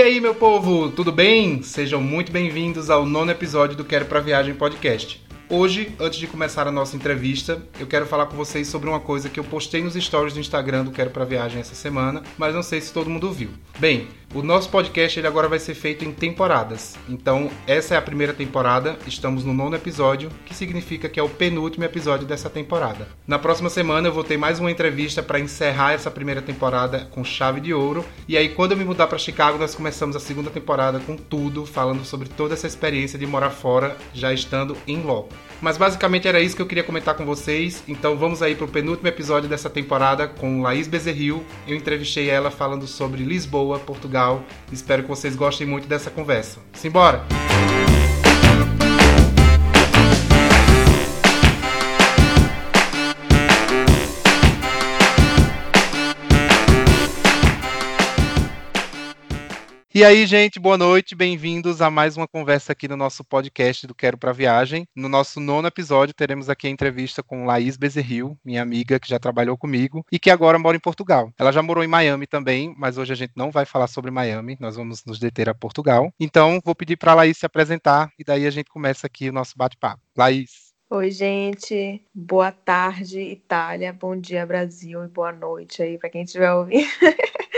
E aí, meu povo, tudo bem? Sejam muito bem-vindos ao nono episódio do Quero Pra Viagem podcast. Hoje, antes de começar a nossa entrevista, eu quero falar com vocês sobre uma coisa que eu postei nos stories do Instagram do Quero Pra Viagem essa semana, mas não sei se todo mundo viu. Bem, o nosso podcast ele agora vai ser feito em temporadas. Então, essa é a primeira temporada, estamos no nono episódio, que significa que é o penúltimo episódio dessa temporada. Na próxima semana eu vou ter mais uma entrevista para encerrar essa primeira temporada com chave de ouro. E aí, quando eu me mudar para Chicago, nós começamos a segunda temporada com tudo, falando sobre toda essa experiência de morar fora, já estando em loco. Mas basicamente era isso que eu queria comentar com vocês. Então vamos aí para o penúltimo episódio dessa temporada com Laís Bezerril. Eu entrevistei ela falando sobre Lisboa, Portugal. Espero que vocês gostem muito dessa conversa. Simbora! E aí, gente, boa noite, bem-vindos a mais uma conversa aqui no nosso podcast do Quero para Viagem. No nosso nono episódio, teremos aqui a entrevista com Laís Bezerril, minha amiga que já trabalhou comigo e que agora mora em Portugal. Ela já morou em Miami também, mas hoje a gente não vai falar sobre Miami, nós vamos nos deter a Portugal. Então, vou pedir para Laís se apresentar e daí a gente começa aqui o nosso bate-papo. Laís. Oi, gente. Boa tarde, Itália. Bom dia, Brasil. E boa noite aí para quem estiver ouvindo.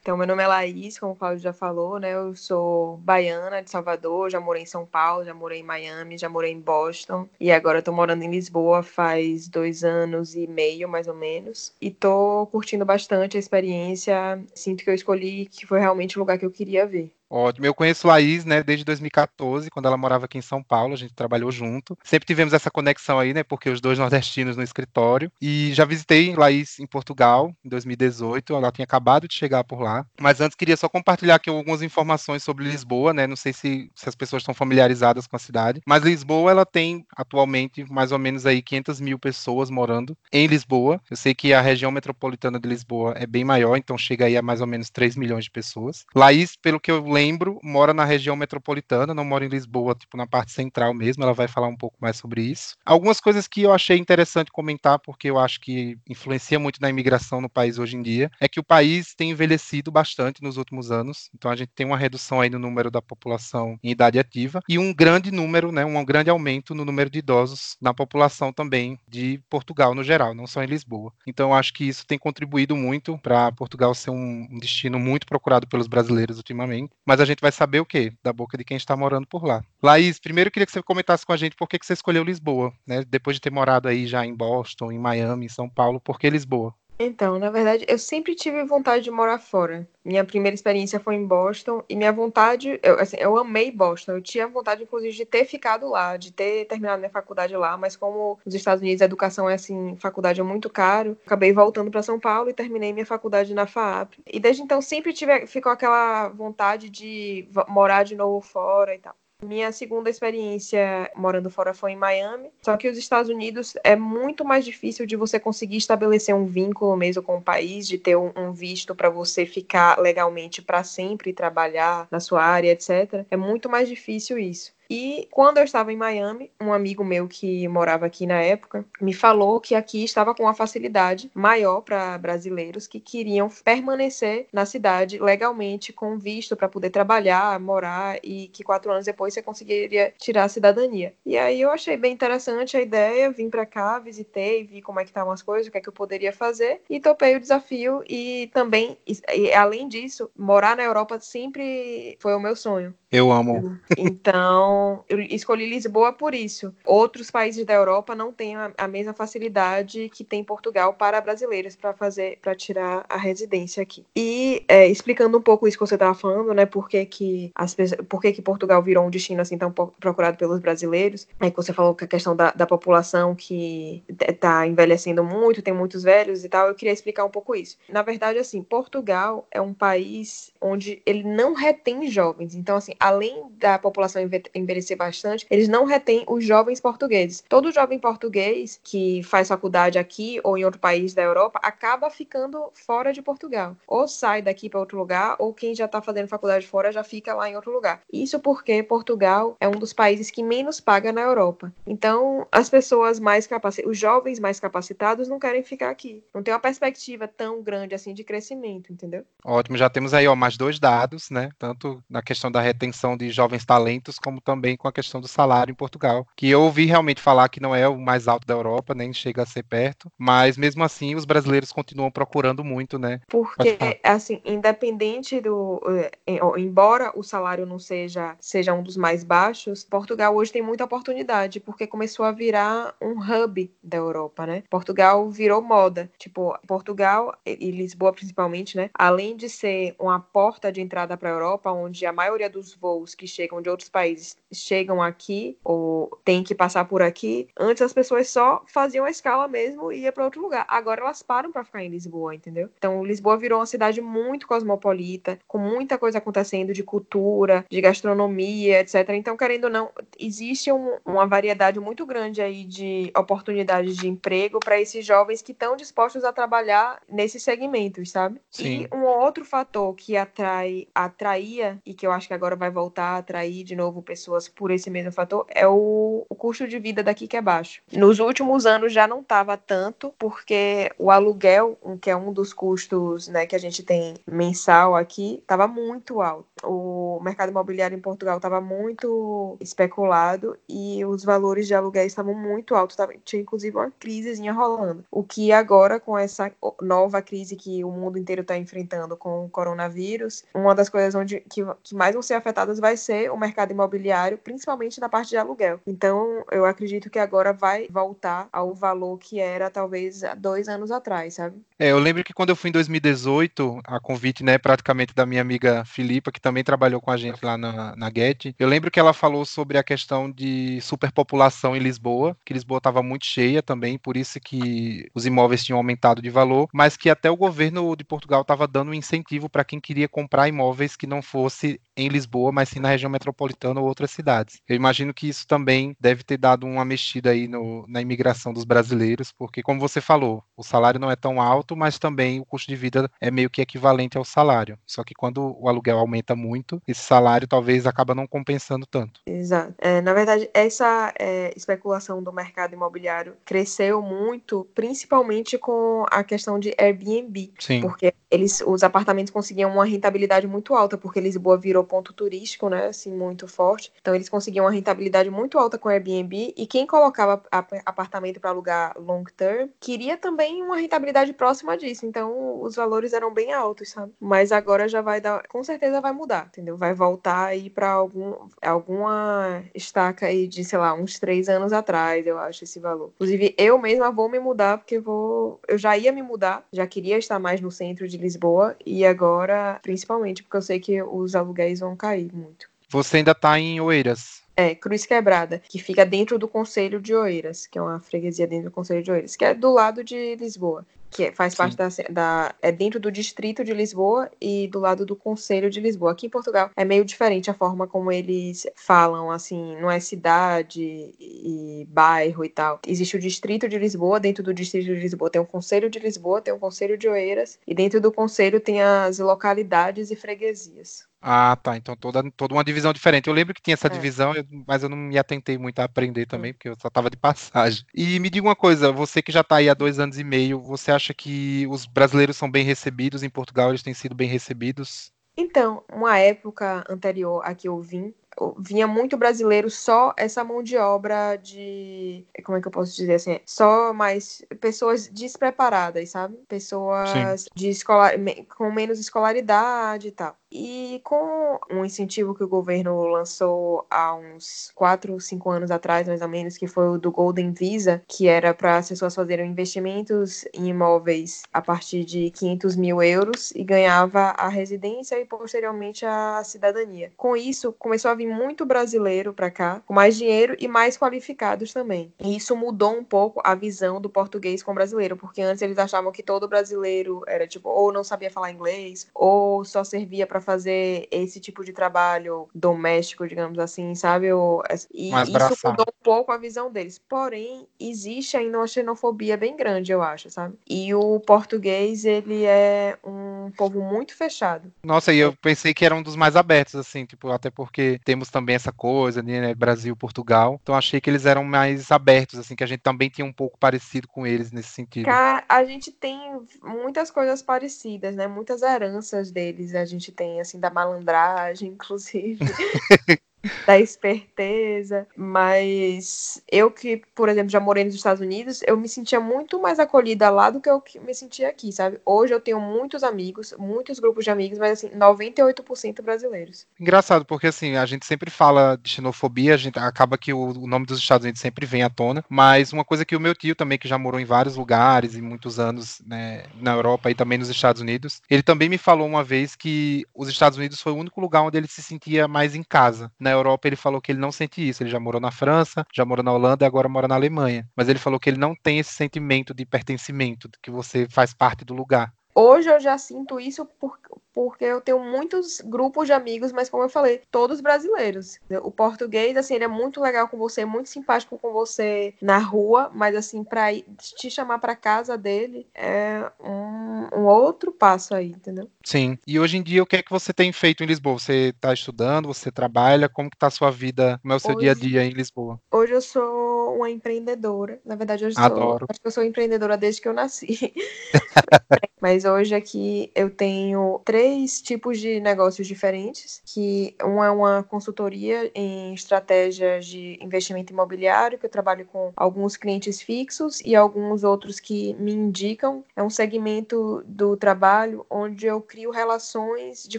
Então, meu nome é Laís, como o Cláudio já falou, né? Eu sou baiana de Salvador, já morei em São Paulo, já morei em Miami, já morei em Boston. E agora eu tô morando em Lisboa faz dois anos e meio, mais ou menos. E tô curtindo bastante a experiência. Sinto que eu escolhi que foi realmente o lugar que eu queria ver. Ótimo. Eu conheço Laís, né, desde 2014, quando ela morava aqui em São Paulo, a gente trabalhou junto. Sempre tivemos essa conexão aí, né, porque os dois nordestinos no escritório. E já visitei Laís em Portugal em 2018, ela tinha acabado de chegar por lá. Mas antes queria só compartilhar aqui algumas informações sobre Lisboa, né? Não sei se, se as pessoas estão familiarizadas com a cidade, mas Lisboa ela tem atualmente mais ou menos aí 500 mil pessoas morando em Lisboa. Eu sei que a região metropolitana de Lisboa é bem maior, então chega aí a mais ou menos 3 milhões de pessoas. Laís, pelo que eu lembro lembro, mora na região metropolitana, não mora em Lisboa, tipo na parte central mesmo. Ela vai falar um pouco mais sobre isso. Algumas coisas que eu achei interessante comentar, porque eu acho que influencia muito na imigração no país hoje em dia, é que o país tem envelhecido bastante nos últimos anos. Então a gente tem uma redução aí no número da população em idade ativa e um grande número, né, um grande aumento no número de idosos na população também de Portugal no geral, não só em Lisboa. Então acho que isso tem contribuído muito para Portugal ser um destino muito procurado pelos brasileiros ultimamente mas a gente vai saber o quê? Da boca de quem está morando por lá. Laís, primeiro eu queria que você comentasse com a gente por que, que você escolheu Lisboa, né? Depois de ter morado aí já em Boston, em Miami, em São Paulo, por que Lisboa? Então, na verdade, eu sempre tive vontade de morar fora. Minha primeira experiência foi em Boston e minha vontade, eu, assim, eu amei Boston. Eu tinha vontade, inclusive, de ter ficado lá, de ter terminado minha faculdade lá, mas como nos Estados Unidos a educação é assim, faculdade é muito caro, acabei voltando para São Paulo e terminei minha faculdade na FAAP. E desde então sempre tive, ficou aquela vontade de morar de novo fora e tal. Minha segunda experiência morando fora foi em Miami. Só que os Estados Unidos é muito mais difícil de você conseguir estabelecer um vínculo mesmo com o país, de ter um, visto para você ficar legalmente para sempre, trabalhar na sua área, etc. É muito mais difícil isso. E quando eu estava em Miami, um amigo meu que morava aqui na época me falou que aqui estava com uma facilidade maior para brasileiros que queriam permanecer na cidade legalmente com visto para poder trabalhar, morar e que quatro anos depois você conseguiria tirar a cidadania. E aí eu achei bem interessante a ideia, vim para cá, visitei, vi como é que estavam as coisas, o que é que eu poderia fazer e topei o desafio e também, e, além disso, morar na Europa sempre foi o meu sonho. Eu amo. Então, eu escolhi Lisboa por isso. Outros países da Europa não têm a, a mesma facilidade que tem Portugal para brasileiros para fazer, para tirar a residência aqui. E é, explicando um pouco isso que você estava falando, né? Por que que, as, por que que Portugal virou um destino assim tão procurado pelos brasileiros? É que você falou que a questão da, da população que está envelhecendo muito, tem muitos velhos e tal. Eu queria explicar um pouco isso. Na verdade, assim, Portugal é um país onde ele não retém jovens. Então, assim, além da população envelhecer bastante, eles não retêm os jovens portugueses. Todo jovem português que faz faculdade aqui ou em outro país da Europa acaba ficando fora de Portugal. Ou sai daqui para outro lugar, ou quem já está fazendo faculdade fora já fica lá em outro lugar. Isso porque Portugal é um dos países que menos paga na Europa. Então, as pessoas mais capacitadas, os jovens mais capacitados não querem ficar aqui. Não tem uma perspectiva tão grande assim de crescimento, entendeu? Ótimo, já temos aí ó, mais dois dados, né? Tanto na questão da retenção de jovens talentos, como também com a questão do salário em Portugal, que eu ouvi realmente falar que não é o mais alto da Europa, nem chega a ser perto, mas mesmo assim os brasileiros continuam procurando muito, né? Porque, assim, independente do. Eh, embora o salário não seja, seja um dos mais baixos, Portugal hoje tem muita oportunidade, porque começou a virar um hub da Europa, né? Portugal virou moda. Tipo, Portugal e Lisboa principalmente, né? Além de ser uma porta de entrada para a Europa, onde a maioria dos voos que chegam de outros países chegam aqui ou tem que passar por aqui, antes as pessoas só faziam a escala mesmo e ia para outro lugar. Agora elas param para ficar em Lisboa, entendeu? Então Lisboa virou uma cidade muito cosmopolita, com muita coisa acontecendo de cultura, de gastronomia, etc. Então, querendo ou não, existe um, uma variedade muito grande aí de oportunidades de emprego para esses jovens que estão dispostos a trabalhar nesses segmentos, sabe? Sim. E um outro fator que atrai, atraía e que eu acho que agora vai voltar a atrair de novo pessoas por esse mesmo fator é o, o custo de vida daqui que é baixo. Nos últimos anos já não estava tanto, porque o aluguel, que é um dos custos né, que a gente tem mensal aqui, estava muito alto. O mercado imobiliário em Portugal estava muito especulado e os valores de aluguel estavam muito altos. Tava, tinha inclusive uma crisezinha rolando. O que agora, com essa nova crise que o mundo inteiro está enfrentando com o coronavírus, uma das coisas onde, que, que mais vão ser afetadas vai ser o mercado imobiliário, principalmente na parte de aluguel. Então, eu acredito que agora vai voltar ao valor que era talvez há dois anos atrás, sabe? É, eu lembro que quando eu fui em 2018, a convite, né, praticamente da minha amiga Filipa, que também trabalhou com a gente lá na, na Get, eu lembro que ela falou sobre a questão de superpopulação em Lisboa, que Lisboa estava muito cheia também, por isso que os imóveis tinham aumentado de valor, mas que até o governo de Portugal estava dando um incentivo para quem queria comprar imóveis que não fosse em Lisboa, mas sim na região metropolitana ou outras cidades. Eu imagino que isso também deve ter dado uma mexida aí no, na imigração dos brasileiros, porque, como você falou, o salário não é tão alto, mas também o custo de vida é meio que equivalente ao salário. Só que quando o aluguel aumenta muito, esse salário talvez acaba não compensando tanto. Exato. É, na verdade, essa é, especulação do mercado imobiliário cresceu muito, principalmente com a questão de Airbnb. Sim. Porque eles, os apartamentos conseguiam uma rentabilidade muito alta, porque Lisboa virou ponto turístico, né, assim, muito forte. Então eles conseguiam uma rentabilidade muito alta com Airbnb e quem colocava apartamento para alugar long term queria também uma rentabilidade próxima disso. Então os valores eram bem altos, sabe? Mas agora já vai dar, com certeza vai mudar, entendeu? Vai voltar aí para algum alguma estaca aí de, sei lá, uns três anos atrás, eu acho esse valor. Inclusive eu mesma vou me mudar porque vou, eu já ia me mudar, já queria estar mais no centro de Lisboa e agora, principalmente, porque eu sei que os aluguéis vão cair muito. Você ainda está em Oeiras? É, Cruz Quebrada, que fica dentro do Conselho de Oeiras, que é uma freguesia dentro do Conselho de Oeiras, que é do lado de Lisboa que faz Sim. parte da, da, é dentro do distrito de Lisboa e do lado do Conselho de Lisboa. Aqui em Portugal é meio diferente a forma como eles falam, assim, não é cidade e bairro e tal. Existe o distrito de Lisboa, dentro do distrito de Lisboa tem o Conselho de Lisboa, tem o Conselho de Oeiras e dentro do conselho tem as localidades e freguesias. Ah, tá. Então toda, toda uma divisão diferente. Eu lembro que tinha essa é. divisão, mas eu não me atentei muito a aprender também, hum. porque eu só estava de passagem. E me diga uma coisa, você que já está aí há dois anos e meio, você acha que os brasileiros são bem recebidos em Portugal? Eles têm sido bem recebidos? Então, uma época anterior a que eu vim, vinha muito brasileiro só essa mão de obra de como é que eu posso dizer assim só mais pessoas despreparadas sabe pessoas Sim. de escolar com menos escolaridade e tal e com um incentivo que o governo lançou há uns 4 ou 5 anos atrás, mais ou menos, que foi o do Golden Visa, que era para as pessoas fazerem investimentos em imóveis a partir de 500 mil euros e ganhava a residência e posteriormente a cidadania. Com isso, começou a vir muito brasileiro para cá, com mais dinheiro e mais qualificados também. E isso mudou um pouco a visão do português com o brasileiro, porque antes eles achavam que todo brasileiro era tipo ou não sabia falar inglês, ou só servia para fazer esse tipo de trabalho doméstico, digamos assim, sabe? Ou, e isso mudou um pouco a visão deles. Porém, existe ainda uma xenofobia bem grande, eu acho, sabe? E o português, ele é um povo muito fechado. Nossa, e eu pensei que era um dos mais abertos, assim, tipo, até porque temos também essa coisa, né, Brasil, Portugal. Então achei que eles eram mais abertos, assim, que a gente também tinha um pouco parecido com eles nesse sentido. Cara, a gente tem muitas coisas parecidas, né? Muitas heranças deles a gente tem, assim, da malandragem, inclusive. da esperteza, mas eu que, por exemplo, já morei nos Estados Unidos, eu me sentia muito mais acolhida lá do que eu me sentia aqui, sabe? Hoje eu tenho muitos amigos, muitos grupos de amigos, mas assim, 98% brasileiros. Engraçado, porque assim, a gente sempre fala de xenofobia, a gente acaba que o, nome dos Estados Unidos sempre vem à tona, mas uma coisa que o meu tio também, que já morou em vários lugares e muitos anos, né, na Europa e também nos Estados Unidos, ele também me falou uma vez que os Estados Unidos foi o único lugar onde ele se sentia mais em casa, né? Europa ele falou que ele não sente isso. Ele já morou na França, já morou na Holanda e agora mora na Alemanha. Mas ele falou que ele não tem esse sentimento de pertencimento, de que você faz parte do lugar. Hoje eu já sinto isso por, porque eu tenho muitos grupos de amigos, mas como eu falei, todos brasileiros. O português, assim, ele é muito legal com você, muito simpático com você na rua, mas assim, para te chamar para casa dele é um, um, outro passo aí, entendeu? Sim. E hoje em dia, o que é que você tem feito em Lisboa? Você está estudando, você trabalha, como que tá a sua vida, como é o seu hoje, dia a dia em Lisboa? Hoje eu sou uma empreendedora. Na verdade, hoje Adoro. sou, acho que eu sou empreendedora desde que eu nasci. mas hoje aqui eu tenho três tipos de negócios diferentes, que um é uma consultoria em estratégias de investimento imobiliário, que eu trabalho com alguns clientes fixos e alguns outros que me indicam. É um segmento do trabalho onde eu crio relações de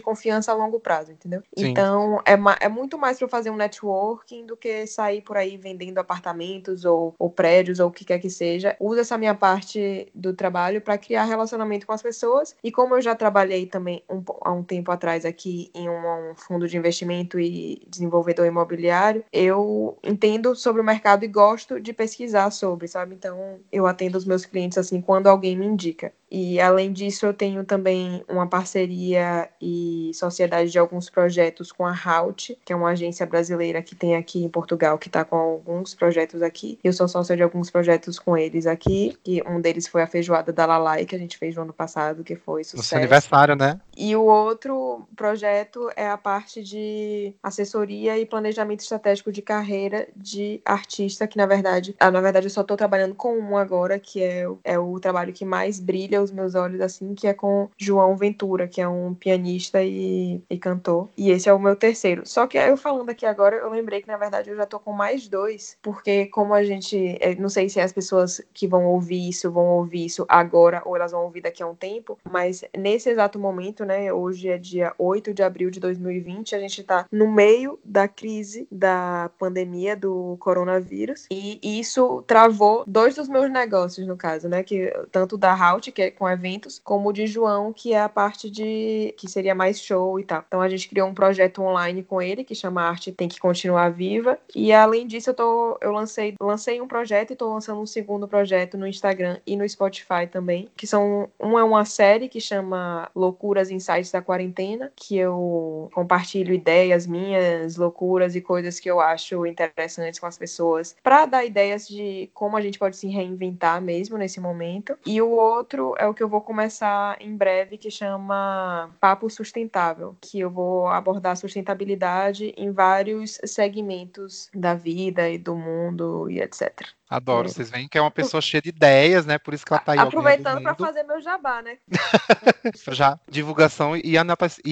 confiança a longo prazo, entendeu? Sim. Então, é, é muito mais para fazer um networking do que sair por aí vendendo apartamentos ou, ou prédios ou o que quer que seja. Uso essa minha parte do trabalho para criar relacionamento com as pessoas e como eu já trabalhei também um, há um tempo atrás aqui em um, um, fundo de investimento e desenvolvedor imobiliário, eu entendo sobre o mercado e gosto de pesquisar sobre, sabe? Então, eu atendo os meus clientes assim quando alguém me indica. E além disso, eu tenho também uma parceria e sociedade de alguns projetos com a Halt, que é uma agência brasileira que tem aqui em Portugal, que está com alguns projetos aqui. Eu sou sócia de alguns projetos com eles aqui, e um deles foi a feijoada da Lalai, que a gente fez no ano passado, que foi sucesso. No seu aniversário, né? E o outro projeto é a parte de assessoria e planejamento estratégico de carreira de artista, que na verdade, ah, na verdade eu só estou trabalhando com um agora, que é, é o trabalho que mais brilha os meus olhos, assim, que é com João Ventura, que é um pianista e, e cantor. E esse é o meu terceiro. Só que eu falando aqui agora, eu lembrei que, na verdade, eu já tô com mais dois, porque como a gente. É, não sei se as pessoas que vão ouvir isso vão ouvir isso agora ou elas vão ouvir daqui a um tempo, mas nesse exato momento, né? Hoje é dia 8 de abril de 2020, a gente tá no meio da crise da pandemia do coronavírus. E isso travou dois dos meus negócios, no caso, né? Que tanto da Halt, que é com eventos, como de João, que é a parte de que seria mais show e tal. Então a gente criou um projeto online com ele que chama Arte Tem que Continuar Viva. E além disso, eu tô eu lancei lancei um projeto e tô lançando um segundo projeto no Instagram e no Spotify também, que são um é uma série que chama Loucuras Insights da Quarentena, que eu compartilho ideias minhas, loucuras e coisas que eu acho interessantes com as pessoas, para dar ideias de como a gente pode se reinventar mesmo nesse momento. E o outro é o que eu vou começar em breve, que chama Papo Sustentável, que eu vou abordar sustentabilidade em vários segmentos da vida e do mundo e etc. Adoro. Vocês veem que é uma pessoa cheia de ideias, né? Por isso que ela tá aí. Aproveitando para fazer meu jabá, né? Já divulgação e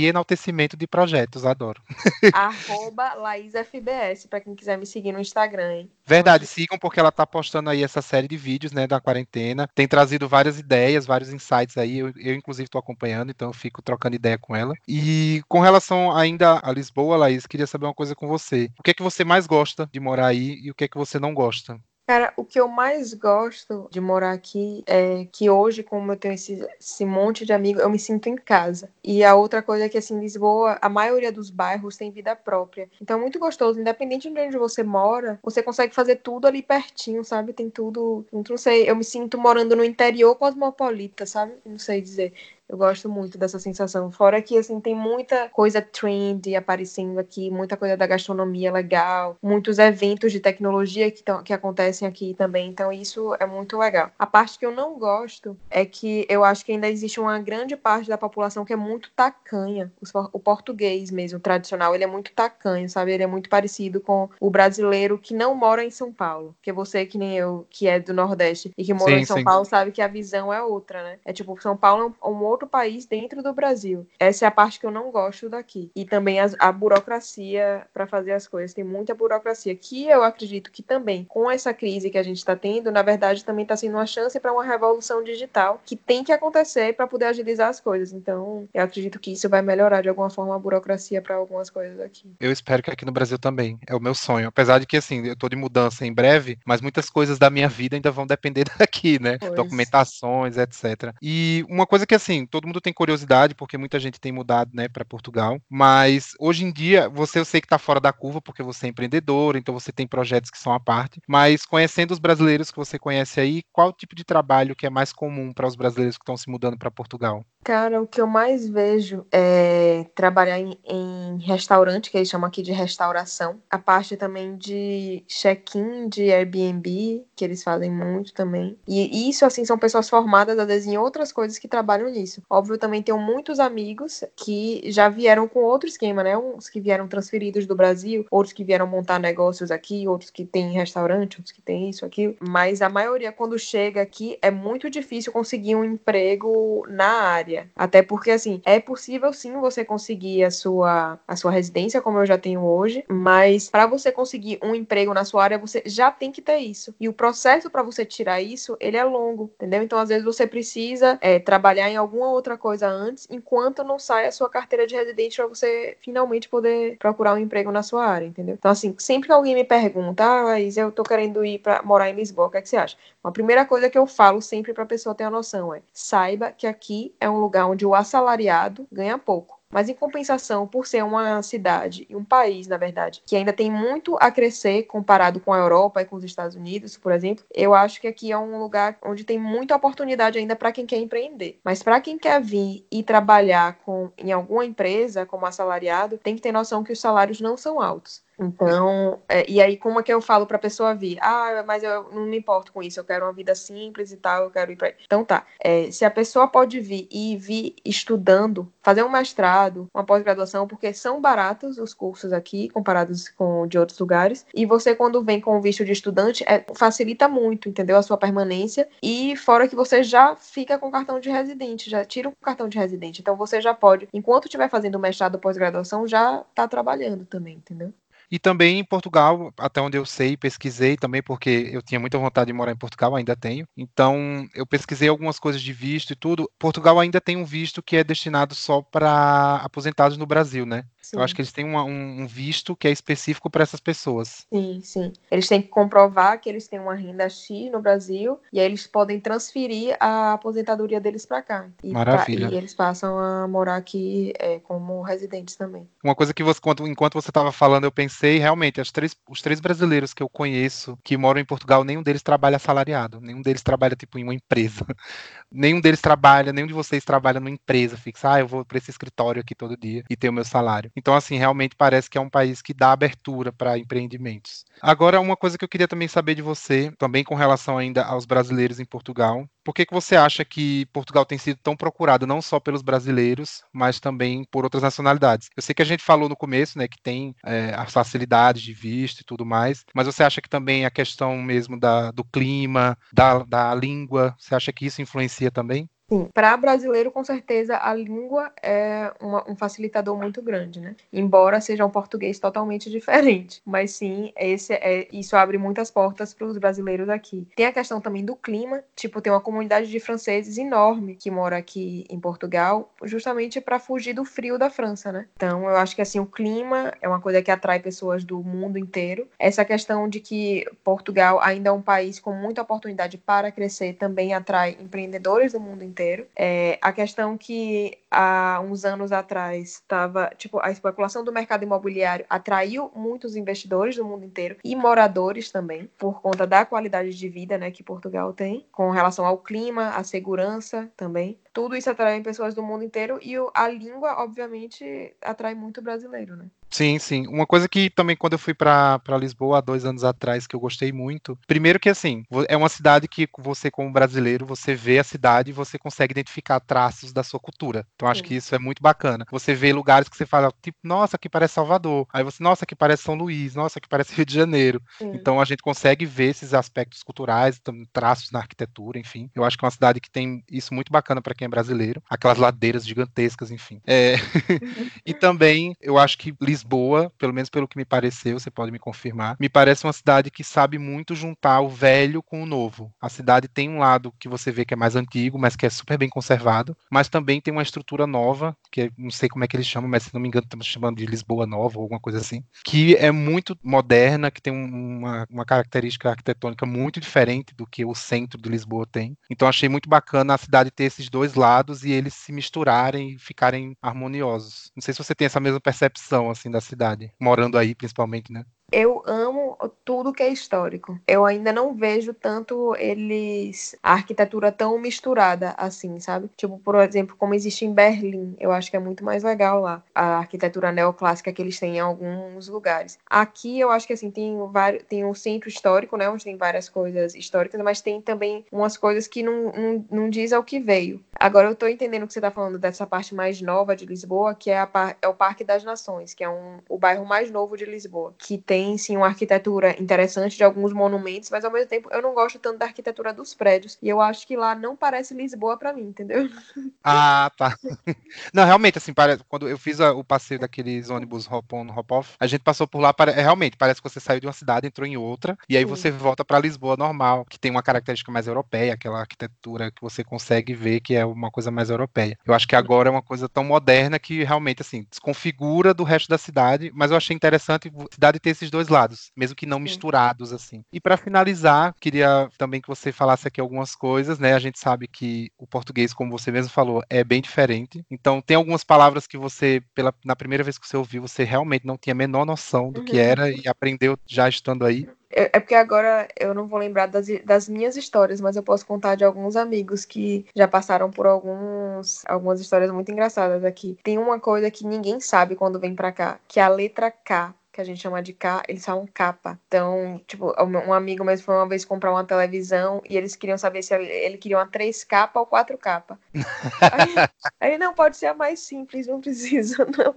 enaltecimento de projetos, adoro. Arroba LaísFBS, para quem quiser me seguir no Instagram, hein? Verdade, sigam porque ela tá postando aí essa série de vídeos, né, da quarentena. Tem trazido várias ideias, vários insights aí. Eu, eu inclusive, tô acompanhando, então eu fico trocando ideia com ela. E com relação ainda a Lisboa, Laís, queria saber uma coisa com você. O que é que você mais gosta de morar aí e o que é que você não gosta? Cara, o que eu mais gosto de morar aqui é que hoje, como eu tenho esse, esse monte de amigos, eu me sinto em casa. E a outra coisa é que, assim, Lisboa, a maioria dos bairros tem vida própria. Então é muito gostoso. Independente de onde você mora, você consegue fazer tudo ali pertinho, sabe? Tem tudo. Não sei, eu me sinto morando no interior cosmopolita, sabe? Não sei dizer. Eu gosto muito dessa sensação. Fora que, assim, tem muita coisa trend aparecendo aqui, muita coisa da gastronomia legal, muitos eventos de tecnologia que, tão, que acontecem aqui também. Então, isso é muito legal. A parte que eu não gosto é que eu acho que ainda existe uma grande parte da população que é muito tacanha. O português mesmo, tradicional, ele é muito tacanho, sabe? Ele é muito parecido com o brasileiro que não mora em São Paulo. Porque você, que nem eu, que é do Nordeste e que mora em São sim. Paulo, sabe que a visão é outra, né? É tipo, São Paulo é um outro outro país dentro do Brasil. Essa é a parte que eu não gosto daqui. E também a, a burocracia para fazer as coisas. Tem muita burocracia que eu acredito que também, com essa crise que a gente está tendo, na verdade também está sendo uma chance para uma revolução digital que tem que acontecer para poder agilizar as coisas. Então, eu acredito que isso vai melhorar de alguma forma a burocracia para algumas coisas aqui. Eu espero que aqui no Brasil também. É o meu sonho. Apesar de que, assim, eu tô de mudança em breve, mas muitas coisas da minha vida ainda vão depender daqui, né? Pois. Documentações, etc. E uma coisa que, assim, todo mundo tem curiosidade, porque muita gente tem mudado, né, para Portugal. Mas hoje em dia, você eu sei que está fora da curva, porque você é empreendedor, então você tem projetos que são à parte. Mas conhecendo os brasileiros que você conhece aí, qual tipo de trabalho que é mais comum para os brasileiros que estão se mudando para Portugal? Cara, o que eu mais vejo é trabalhar em, em, restaurante, que eles chamam aqui de restauração. A parte também de check-in, de Airbnb, que eles fazem muito também. E isso, assim, são pessoas formadas, às vezes, em outras coisas que trabalham nisso. Óbvio, eu também tenho muitos amigos que já vieram com outro esquema, né? Uns que vieram transferidos do Brasil, outros que vieram montar negócios aqui, outros que têm restaurante, outros que têm isso, aquilo. Mas a maioria, quando chega aqui, é muito difícil conseguir um emprego na área. Até porque, assim, é possível sim você conseguir a sua, a sua residência, como eu já tenho hoje, mas para você conseguir um emprego na sua área, você já tem que ter isso. E o processo para você tirar isso, ele é longo, entendeu? Então, às vezes, você precisa é, trabalhar em alguma outra coisa antes, enquanto não sai a sua carteira de residente para você finalmente poder procurar um emprego na sua área, entendeu? Então, assim, sempre que alguém me pergunta, ah, Laís, eu tô querendo ir para morar em Lisboa, o que, é que você acha? A primeira coisa que eu falo sempre para a pessoa ter a noção é: saiba que aqui é um lugar onde o assalariado ganha pouco. Mas, em compensação, por ser uma cidade e um país, na verdade, que ainda tem muito a crescer comparado com a Europa e com os Estados Unidos, por exemplo, eu acho que aqui é um lugar onde tem muita oportunidade ainda para quem quer empreender. Mas para quem quer vir e trabalhar com, em alguma empresa como assalariado, tem que ter noção que os salários não são altos. Então, é, e aí como é que eu falo para a pessoa vir? Ah, mas eu não me importo com isso, eu quero uma vida simples e tal, eu quero ir para. Então tá. É, se a pessoa pode vir e vir estudando, fazer um mestrado, uma pós-graduação, porque são baratos os cursos aqui comparados com de outros lugares. E você quando vem com o visto de estudante, é, facilita muito, entendeu? A sua permanência e fora que você já fica com cartão de residente, já tira o cartão de residente. Então você já pode, enquanto estiver fazendo mestrado pós-graduação, já tá trabalhando também, entendeu? E também em Portugal, até onde eu sei, pesquisei também, porque eu tinha muita vontade de morar em Portugal, ainda tenho. Então, eu pesquisei algumas coisas de visto e tudo. Portugal ainda tem um visto que é destinado só para aposentados no Brasil, né? Sim. Eu acho que eles têm uma, um, visto que é específico para essas pessoas. Sim, sim. Eles têm que comprovar que eles têm uma renda X no Brasil e aí eles podem transferir a aposentadoria deles para cá. E Maravilha. Pra, e eles passam a morar aqui é, como residentes também. Uma coisa que você, enquanto você estava falando, eu pensei realmente, as três, os três brasileiros que eu conheço que moram em Portugal, nenhum deles trabalha assalariado, nenhum deles trabalha tipo em uma empresa. nenhum deles trabalha, nenhum de vocês trabalha numa empresa fixa. Ah, eu vou para esse escritório aqui todo dia e tenho o meu salário. Então, assim, realmente parece que é um país que dá abertura para empreendimentos. Agora, uma coisa que eu queria também saber de você, também com relação ainda aos brasileiros em Portugal, por que, que você acha que Portugal tem sido tão procurado não só pelos brasileiros, mas também por outras nacionalidades? Eu sei que a gente falou no começo, né, que tem é, as facilidades de visto e tudo mais, mas você acha que também a questão mesmo da, do clima, da, da língua, você acha que isso influencia também? Sim, para brasileiro, com certeza, a língua é uma, um facilitador muito grande, né? Embora seja um português totalmente diferente. Mas sim, esse é, isso abre muitas portas para os brasileiros aqui. Tem a questão também do clima, tipo, tem uma comunidade de franceses enorme que mora aqui em Portugal, justamente para fugir do frio da França, né? Então, eu acho que assim, o clima é uma coisa que atrai pessoas do mundo inteiro. Essa questão de que Portugal ainda é um país com muita oportunidade para crescer também atrai empreendedores do mundo inteiro. É, a questão que há uns anos atrás estava, tipo, a especulação do mercado imobiliário atraiu muitos investidores do mundo inteiro e moradores também, por conta da qualidade de vida, né, que Portugal tem, com relação ao clima, à segurança também. Tudo isso atrai pessoas do mundo inteiro e a língua, obviamente, atrai muito brasileiro, né? Sim, sim. Uma coisa que também quando eu fui para Lisboa há dois anos atrás, que eu gostei muito. Primeiro que assim, é uma cidade que você, como brasileiro, você vê a cidade e você consegue identificar traços da sua cultura. Então acho sim. que isso é muito bacana. Você vê lugares que você fala, tipo, nossa, aqui parece Salvador. Aí você, nossa, aqui parece São Luís, nossa, aqui parece Rio de Janeiro. Sim. Então a gente consegue ver esses aspectos culturais, traços na arquitetura, enfim. Eu acho que é uma cidade que tem isso muito bacana para quem é brasileiro. Aquelas ladeiras gigantescas, enfim. É... e também eu acho que Lisboa Lisboa, pelo menos pelo que me pareceu, você pode me confirmar, me parece uma cidade que sabe muito juntar o velho com o novo. A cidade tem um lado que você vê que é mais antigo, mas que é super bem conservado, mas também tem uma estrutura nova, que não sei como é que eles chamam, mas se não me engano estamos chamando de Lisboa Nova ou alguma coisa assim, que é muito moderna, que tem uma, uma característica arquitetônica muito diferente do que o centro de Lisboa tem. Então achei muito bacana a cidade ter esses dois lados e eles se misturarem e ficarem harmoniosos. Não sei se você tem essa mesma percepção assim da cidade, morando aí principalmente, né? Eu amo tudo que é histórico. Eu ainda não vejo tanto eles a arquitetura tão misturada assim, sabe? Tipo, por exemplo, como existe em Berlim, eu acho que é muito mais legal lá a arquitetura neoclássica que eles têm em alguns lugares. Aqui eu acho que assim tem vários, tem um centro histórico, né, onde tem várias coisas históricas, mas tem também umas coisas que não, não, não diz ao que veio. Agora eu tô entendendo que você tá falando dessa parte mais nova de Lisboa, que é, a, é o Parque das Nações, que é um, o bairro mais novo de Lisboa, que tem tem sim uma arquitetura interessante de alguns monumentos, mas ao mesmo tempo eu não gosto tanto da arquitetura dos prédios. E eu acho que lá não parece Lisboa para mim, entendeu? Ah, tá. Não, realmente, assim, parece, quando eu fiz a, o passeio daqueles ônibus hop-on, hop-off, a gente passou por lá, para, é, realmente, parece que você saiu de uma cidade, entrou em outra, e aí sim. você volta para Lisboa normal, que tem uma característica mais europeia, aquela arquitetura que você consegue ver que é uma coisa mais europeia. Eu acho que agora é uma coisa tão moderna que realmente, assim, desconfigura do resto da cidade, mas eu achei interessante a cidade ter esses dois lados, mesmo que não Sim. misturados assim. E para finalizar, queria também que você falasse aqui algumas coisas, né? A gente sabe que o português, como você mesmo falou, é bem diferente. Então, tem algumas palavras que você, pela, na primeira vez que você ouviu, você realmente não tinha a menor noção do uhum. que era e aprendeu já estando aí. É, é porque agora eu não vou lembrar das, das minhas histórias, mas eu posso contar de alguns amigos que já passaram por alguns, algumas histórias muito engraçadas aqui. Tem uma coisa que ninguém sabe quando vem para cá, que é a letra K que a gente chama de K, eles falam capa. Então, tipo, um amigo mesmo foi uma vez comprar uma televisão e eles queriam saber se ele queria uma 3K ou 4K. aí, aí não pode ser a mais simples, não precisa, não.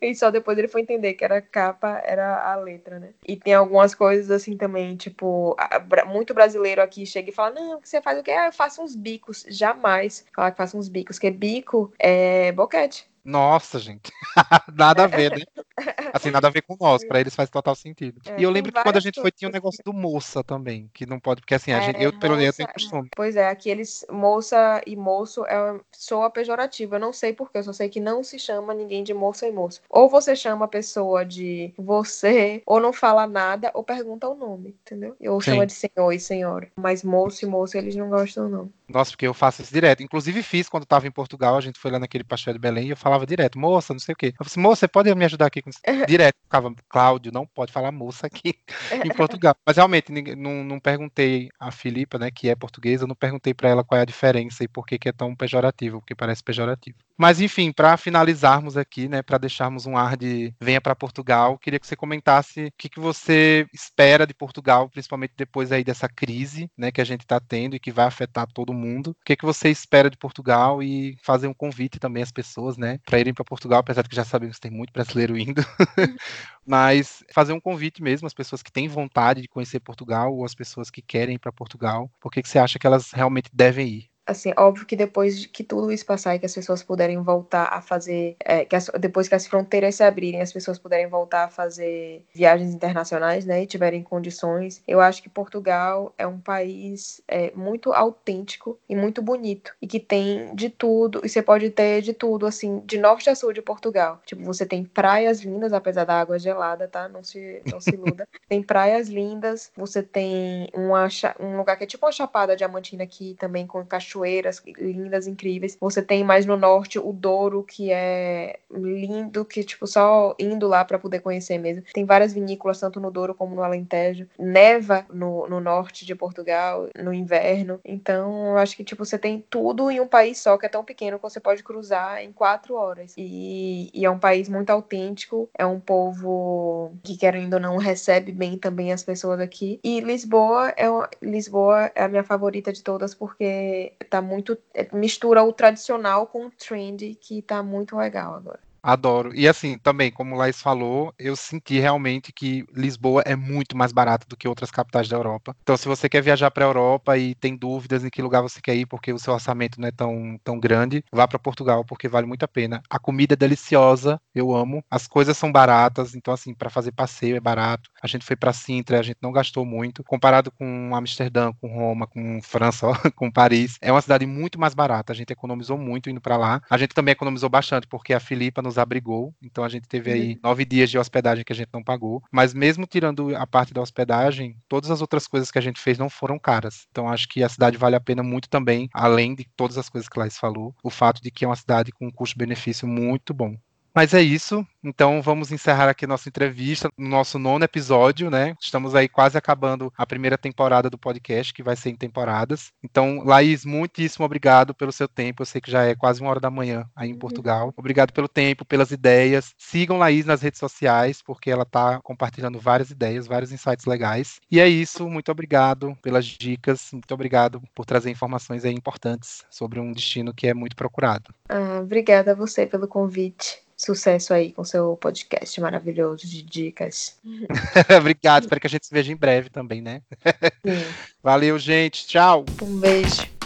E só depois ele foi entender que era capa, era a letra, né? E tem algumas coisas assim também, tipo, muito brasileiro aqui chega e fala: Não, você faz o quê? Ah, eu faço uns bicos. Jamais falar que faço uns bicos, porque bico é boquete. Nossa, gente. nada a ver, né? Assim, nada a ver com nós. Para eles faz total sentido. É, e eu lembro que quando a gente foi, tinha um negócio do moça também, que não pode, porque assim, a gente, é, eu, pelo menos, tenho costume. Pois é, aqui eles, moça e moço, é, soa pejorativo. Eu não sei porquê, eu só sei que não se chama ninguém de moça e moço. Ou você chama a pessoa de você, ou não fala nada, ou pergunta o nome, entendeu? Ou Sim. chama de senhor e senhora. Mas moço e moço eles não gostam, não. Nossa, porque eu faço isso direto. Inclusive fiz quando estava em Portugal, a gente foi lá naquele pastel de Belém e eu falava direto, moça, não sei o quê. Eu falei assim, moça, você pode me ajudar aqui com isso? direto, ficava, Cláudio, não pode falar moça aqui em Portugal. Mas realmente, não, não perguntei a Filipa, né, que é portuguesa, eu não perguntei para ela qual é a diferença e por que, que é tão pejorativo, porque parece pejorativo. Mas enfim, para finalizarmos aqui, né, para deixarmos um ar de venha para Portugal, queria que você comentasse o que, que você espera de Portugal, principalmente depois aí dessa crise, né, que a gente está tendo e que vai afetar todo mundo mundo. O que, é que você espera de Portugal e fazer um convite também às pessoas, né, para irem para Portugal, apesar de que já sabemos que tem muito brasileiro indo. Mas fazer um convite mesmo às pessoas que têm vontade de conhecer Portugal ou às pessoas que querem ir para Portugal. Por que, que você acha que elas realmente devem ir? Assim, óbvio que depois que tudo isso passar e que as pessoas puderem voltar a fazer, é, que as, depois que as fronteiras se abrirem, as pessoas puderem voltar a fazer viagens internacionais, né, e tiverem condições, eu acho que Portugal é um país é, muito autêntico e muito bonito e que tem de tudo, e você pode ter de tudo, assim, de norte a sul de Portugal. Tipo, você tem praias lindas, apesar da água gelada, tá? Não se, não se iluda. tem praias lindas, você tem uma, um lugar que é tipo uma chapada diamantina aqui também com cachorro cachoeiras lindas, incríveis. Você tem mais no norte o Douro, que é lindo, que, tipo, só indo lá para poder conhecer mesmo. Tem várias vinícolas, tanto no Douro como no Alentejo. Neva no, no norte de Portugal, no inverno. Então, eu acho que, tipo, você tem tudo em um país só, que é tão pequeno que você pode cruzar em quatro horas. E, e é um país muito autêntico, é um povo que, querendo ou não, recebe bem também as pessoas aqui. E Lisboa é, Lisboa é a minha favorita de todas, porque tá muito. É, mistura o tradicional com o trend, que tá muito legal agora. Adoro. E assim, também, como o Laís falou, eu senti realmente que Lisboa é muito mais barata do que outras capitais da Europa. Então, se você quer viajar para a Europa e tem dúvidas em que lugar você quer ir, porque o seu orçamento não é tão, tão grande, vá para Portugal, porque vale muito a pena. A comida é deliciosa, eu amo. As coisas são baratas, então, assim, para fazer passeio é barato. A gente foi para Sintra, a gente não gastou muito. Comparado com Amsterdã, com Roma, com França, com Paris, é uma cidade muito mais barata. A gente economizou muito indo para lá. A gente também economizou bastante, porque a Filipa nos nos abrigou, então a gente teve aí uhum. nove dias de hospedagem que a gente não pagou. Mas mesmo tirando a parte da hospedagem, todas as outras coisas que a gente fez não foram caras. Então acho que a cidade vale a pena muito também, além de todas as coisas que Laís falou, o fato de que é uma cidade com um custo-benefício muito bom. Mas é isso. Então vamos encerrar aqui nossa entrevista no nosso nono episódio, né? Estamos aí quase acabando a primeira temporada do podcast, que vai ser em temporadas. Então, Laís, muitíssimo obrigado pelo seu tempo. Eu sei que já é quase uma hora da manhã aí em uhum. Portugal. Obrigado pelo tempo, pelas ideias. Sigam Laís nas redes sociais, porque ela está compartilhando várias ideias, vários insights legais. E é isso. Muito obrigado pelas dicas. Muito obrigado por trazer informações aí importantes sobre um destino que é muito procurado. Ah, obrigada a você pelo convite. Sucesso aí com seu podcast maravilhoso de dicas. Obrigado, espero que a gente se veja em breve também, né? Valeu, gente. Tchau. Um beijo.